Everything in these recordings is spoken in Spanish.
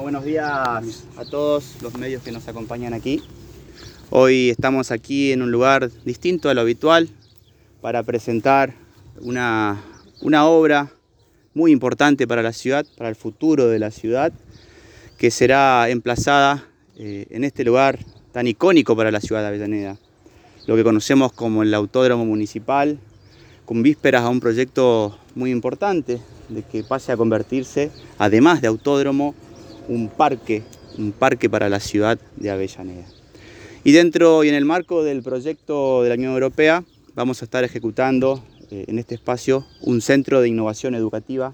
Buenos días a todos los medios que nos acompañan aquí. Hoy estamos aquí en un lugar distinto a lo habitual para presentar una, una obra muy importante para la ciudad, para el futuro de la ciudad, que será emplazada eh, en este lugar tan icónico para la ciudad de Avellaneda, lo que conocemos como el Autódromo Municipal, con vísperas a un proyecto muy importante de que pase a convertirse, además de autódromo, un parque, un parque para la ciudad de Avellaneda. Y dentro y en el marco del proyecto de la Unión Europea vamos a estar ejecutando eh, en este espacio un centro de innovación educativa,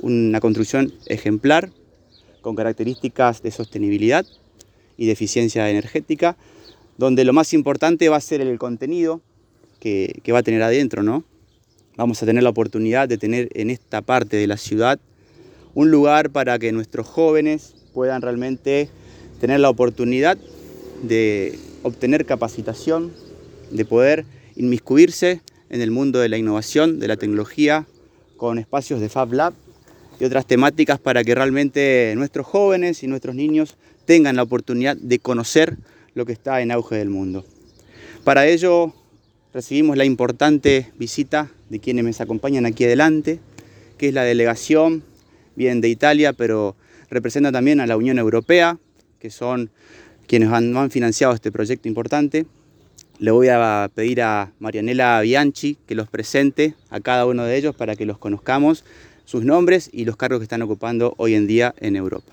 una construcción ejemplar con características de sostenibilidad y de eficiencia energética, donde lo más importante va a ser el contenido que, que va a tener adentro, ¿no? Vamos a tener la oportunidad de tener en esta parte de la ciudad un lugar para que nuestros jóvenes puedan realmente tener la oportunidad de obtener capacitación, de poder inmiscuirse en el mundo de la innovación, de la tecnología, con espacios de Fab Lab y otras temáticas para que realmente nuestros jóvenes y nuestros niños tengan la oportunidad de conocer lo que está en auge del mundo. Para ello recibimos la importante visita de quienes me acompañan aquí adelante, que es la delegación vienen de Italia, pero representan también a la Unión Europea, que son quienes han, han financiado este proyecto importante. Le voy a pedir a Marianela Bianchi que los presente a cada uno de ellos para que los conozcamos, sus nombres y los cargos que están ocupando hoy en día en Europa.